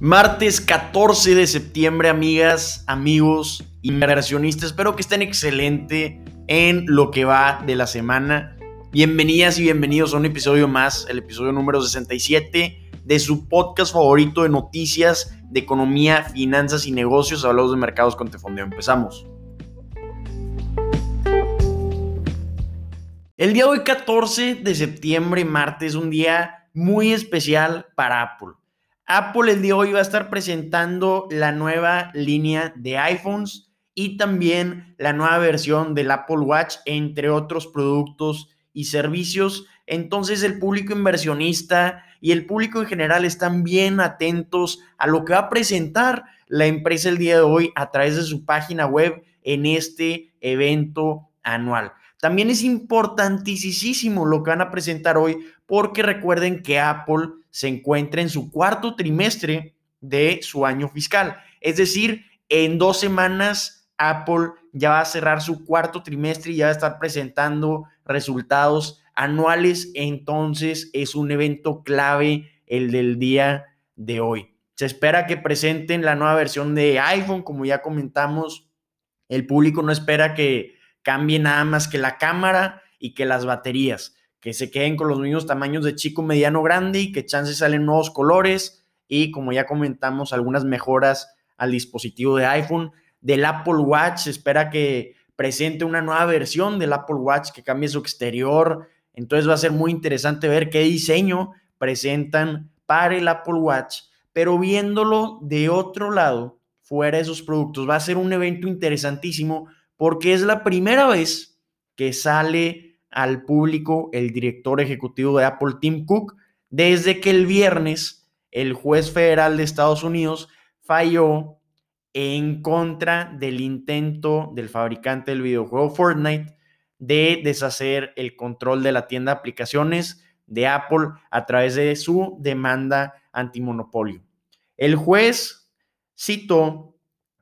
Martes 14 de septiembre, amigas, amigos, inversionistas. Espero que estén excelente en lo que va de la semana. Bienvenidas y bienvenidos a un episodio más, el episodio número 67 de su podcast favorito de noticias de economía, finanzas y negocios. Hablamos de mercados con Tefondeo. Empezamos. El día de hoy, 14 de septiembre, martes, un día muy especial para Apple. Apple el día de hoy va a estar presentando la nueva línea de iPhones y también la nueva versión del Apple Watch, entre otros productos y servicios. Entonces el público inversionista y el público en general están bien atentos a lo que va a presentar la empresa el día de hoy a través de su página web en este evento anual. También es importantísimo lo que van a presentar hoy porque recuerden que Apple se encuentra en su cuarto trimestre de su año fiscal. Es decir, en dos semanas Apple ya va a cerrar su cuarto trimestre y ya va a estar presentando resultados anuales. Entonces es un evento clave el del día de hoy. Se espera que presenten la nueva versión de iPhone, como ya comentamos. El público no espera que cambie nada más que la cámara y que las baterías que se queden con los mismos tamaños de chico, mediano, grande y que chances salen nuevos colores y como ya comentamos algunas mejoras al dispositivo de iPhone. Del Apple Watch se espera que presente una nueva versión del Apple Watch que cambie su exterior. Entonces va a ser muy interesante ver qué diseño presentan para el Apple Watch, pero viéndolo de otro lado, fuera de esos productos, va a ser un evento interesantísimo porque es la primera vez que sale al público el director ejecutivo de Apple, Tim Cook, desde que el viernes el juez federal de Estados Unidos falló en contra del intento del fabricante del videojuego Fortnite de deshacer el control de la tienda de aplicaciones de Apple a través de su demanda antimonopolio. El juez citó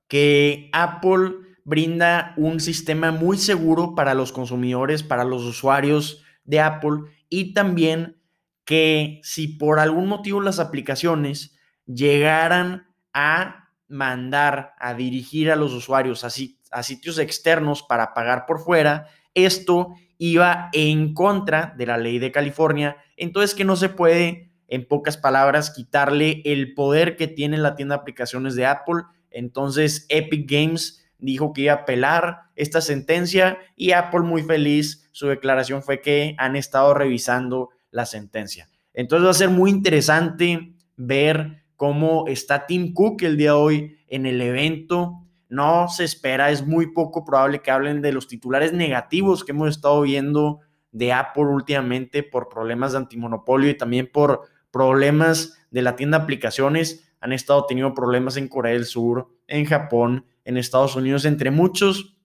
que Apple brinda un sistema muy seguro para los consumidores, para los usuarios de Apple y también que si por algún motivo las aplicaciones llegaran a mandar, a dirigir a los usuarios a, a sitios externos para pagar por fuera, esto iba en contra de la ley de California, entonces que no se puede, en pocas palabras, quitarle el poder que tiene la tienda de aplicaciones de Apple. Entonces Epic Games dijo que iba a apelar esta sentencia y Apple muy feliz, su declaración fue que han estado revisando la sentencia. Entonces va a ser muy interesante ver cómo está Tim Cook el día de hoy en el evento. No se espera, es muy poco probable que hablen de los titulares negativos que hemos estado viendo de Apple últimamente por problemas de antimonopolio y también por problemas de la tienda de aplicaciones. Han estado teniendo problemas en Corea del Sur, en Japón, en Estados Unidos, entre muchos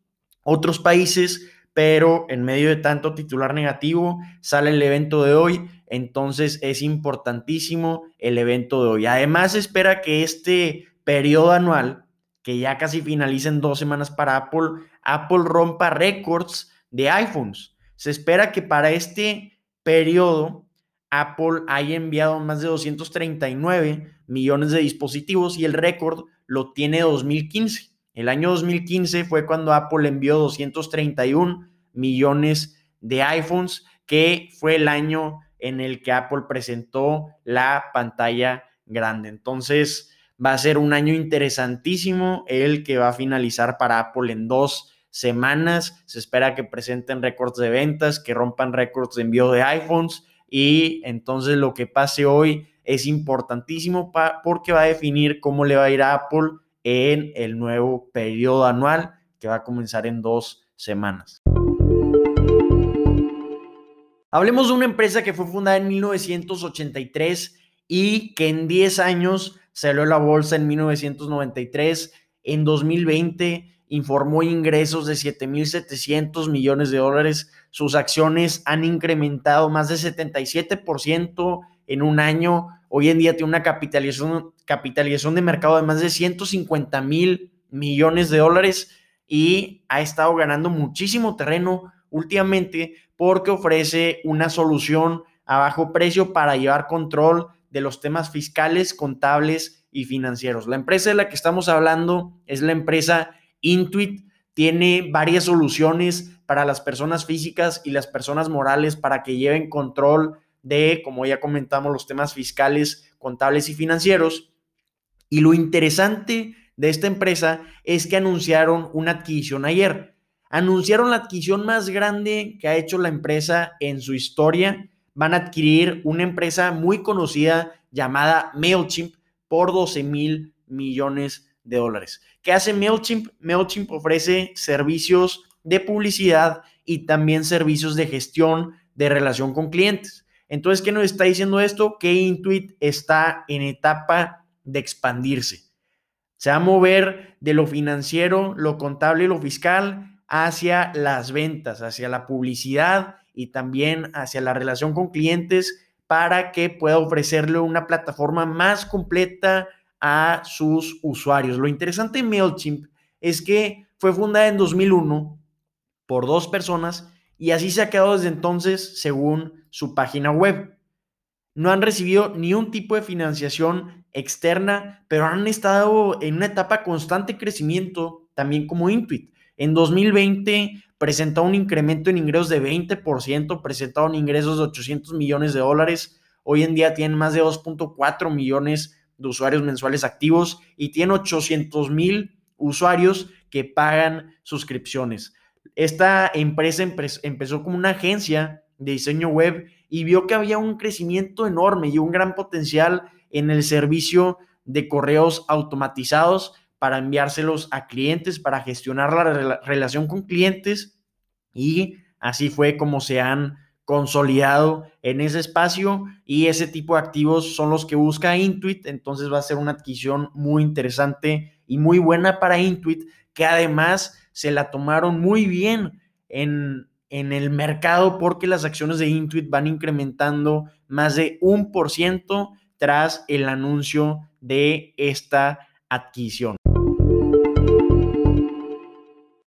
otros países, pero en medio de tanto titular negativo sale el evento de hoy, entonces es importantísimo el evento de hoy. Además, espera que este periodo anual, que ya casi finaliza en dos semanas para Apple, Apple rompa récords de iPhones. Se espera que para este periodo Apple haya enviado más de 239 millones de dispositivos y el récord lo tiene 2015. El año 2015 fue cuando Apple envió 231 millones de iPhones, que fue el año en el que Apple presentó la pantalla grande. Entonces va a ser un año interesantísimo el que va a finalizar para Apple en dos semanas. Se espera que presenten récords de ventas, que rompan récords de envío de iPhones y entonces lo que pase hoy es importantísimo porque va a definir cómo le va a ir a Apple en el nuevo periodo anual que va a comenzar en dos semanas. Hablemos de una empresa que fue fundada en 1983 y que en 10 años salió a la bolsa en 1993. En 2020 informó ingresos de 7.700 millones de dólares. Sus acciones han incrementado más de 77% en un año. Hoy en día tiene una capitalización, capitalización de mercado de más de 150 mil millones de dólares y ha estado ganando muchísimo terreno últimamente porque ofrece una solución a bajo precio para llevar control de los temas fiscales, contables y financieros. La empresa de la que estamos hablando es la empresa Intuit. Tiene varias soluciones para las personas físicas y las personas morales para que lleven control de, como ya comentamos, los temas fiscales, contables y financieros. Y lo interesante de esta empresa es que anunciaron una adquisición ayer. Anunciaron la adquisición más grande que ha hecho la empresa en su historia. Van a adquirir una empresa muy conocida llamada MailChimp por 12 mil millones de dólares. ¿Qué hace MailChimp? MailChimp ofrece servicios de publicidad y también servicios de gestión de relación con clientes. Entonces, ¿qué nos está diciendo esto? Que Intuit está en etapa de expandirse. Se va a mover de lo financiero, lo contable y lo fiscal hacia las ventas, hacia la publicidad y también hacia la relación con clientes para que pueda ofrecerle una plataforma más completa a sus usuarios. Lo interesante de MailChimp es que fue fundada en 2001 por dos personas y así se ha quedado desde entonces según su página web. No han recibido ni un tipo de financiación externa, pero han estado en una etapa constante de crecimiento, también como Intuit. En 2020 presentó un incremento en ingresos de 20%, presentaron ingresos de 800 millones de dólares. Hoy en día tienen más de 2.4 millones de usuarios mensuales activos y tiene 800 mil usuarios que pagan suscripciones. Esta empresa empezó como una agencia de diseño web y vio que había un crecimiento enorme y un gran potencial en el servicio de correos automatizados para enviárselos a clientes, para gestionar la relación con clientes y así fue como se han consolidado en ese espacio y ese tipo de activos son los que busca Intuit, entonces va a ser una adquisición muy interesante y muy buena para Intuit, que además se la tomaron muy bien en, en el mercado porque las acciones de Intuit van incrementando más de un por ciento tras el anuncio de esta adquisición.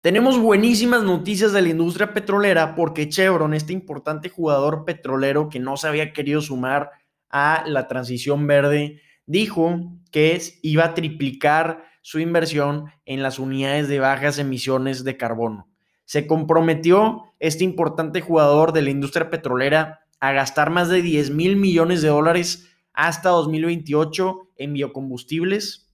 Tenemos buenísimas noticias de la industria petrolera porque Chevron, este importante jugador petrolero que no se había querido sumar a la transición verde, dijo que iba a triplicar su inversión en las unidades de bajas emisiones de carbono. Se comprometió este importante jugador de la industria petrolera a gastar más de 10 mil millones de dólares hasta 2028 en biocombustibles,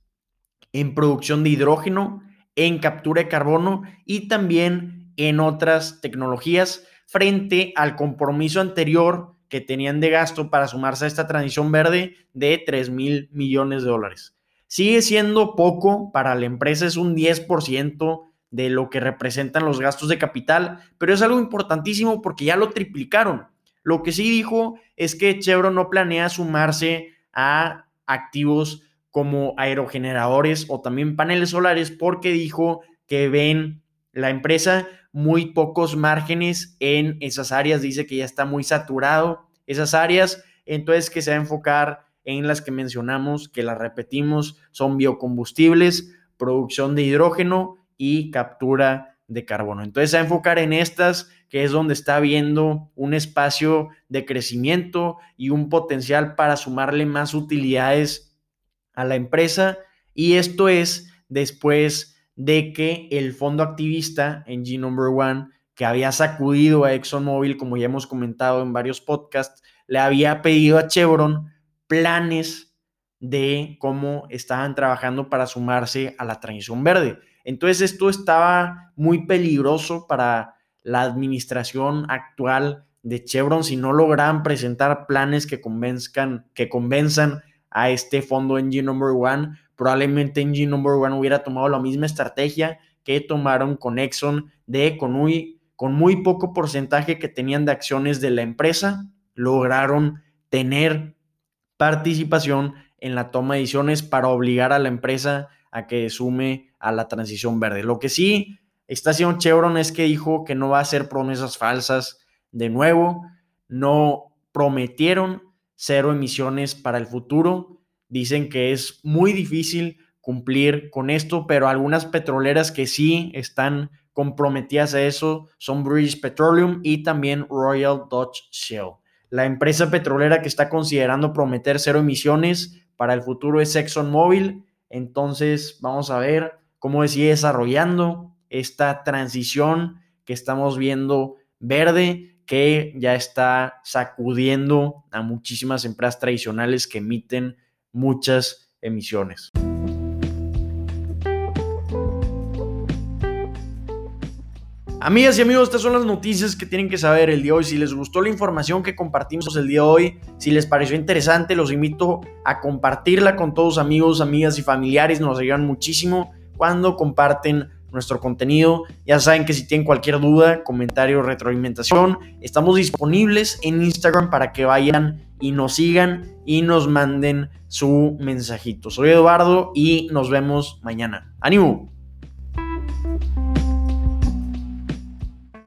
en producción de hidrógeno, en captura de carbono y también en otras tecnologías frente al compromiso anterior que tenían de gasto para sumarse a esta transición verde de 3 mil millones de dólares. Sigue siendo poco para la empresa, es un 10% de lo que representan los gastos de capital, pero es algo importantísimo porque ya lo triplicaron. Lo que sí dijo es que Chevron no planea sumarse a activos como aerogeneradores o también paneles solares porque dijo que ven la empresa muy pocos márgenes en esas áreas, dice que ya está muy saturado esas áreas, entonces que se va a enfocar en las que mencionamos, que las repetimos, son biocombustibles, producción de hidrógeno y captura de carbono. Entonces, a enfocar en estas, que es donde está viendo un espacio de crecimiento y un potencial para sumarle más utilidades a la empresa. Y esto es después de que el fondo activista en G Number One, que había sacudido a ExxonMobil, como ya hemos comentado en varios podcasts, le había pedido a Chevron planes de cómo estaban trabajando para sumarse a la transición verde. Entonces esto estaba muy peligroso para la administración actual de Chevron si no logran presentar planes que convenzcan, que convenzan a este fondo NG Number One. Probablemente NG Number One hubiera tomado la misma estrategia que tomaron con Exxon de con muy, con muy poco porcentaje que tenían de acciones de la empresa, lograron tener participación en la toma de decisiones para obligar a la empresa a que sume a la transición verde. Lo que sí está haciendo Chevron es que dijo que no va a hacer promesas falsas de nuevo, no prometieron cero emisiones para el futuro, dicen que es muy difícil cumplir con esto, pero algunas petroleras que sí están comprometidas a eso son British Petroleum y también Royal Dutch Shell. La empresa petrolera que está considerando prometer cero emisiones para el futuro es ExxonMobil. Entonces, vamos a ver cómo sigue desarrollando esta transición que estamos viendo verde, que ya está sacudiendo a muchísimas empresas tradicionales que emiten muchas emisiones. Amigas y amigos, estas son las noticias que tienen que saber el día de hoy. Si les gustó la información que compartimos el día de hoy, si les pareció interesante, los invito a compartirla con todos amigos, amigas y familiares. Nos ayudan muchísimo cuando comparten nuestro contenido. Ya saben que si tienen cualquier duda, comentario, retroalimentación, estamos disponibles en Instagram para que vayan y nos sigan y nos manden su mensajito. Soy Eduardo y nos vemos mañana. ¡Ánimo!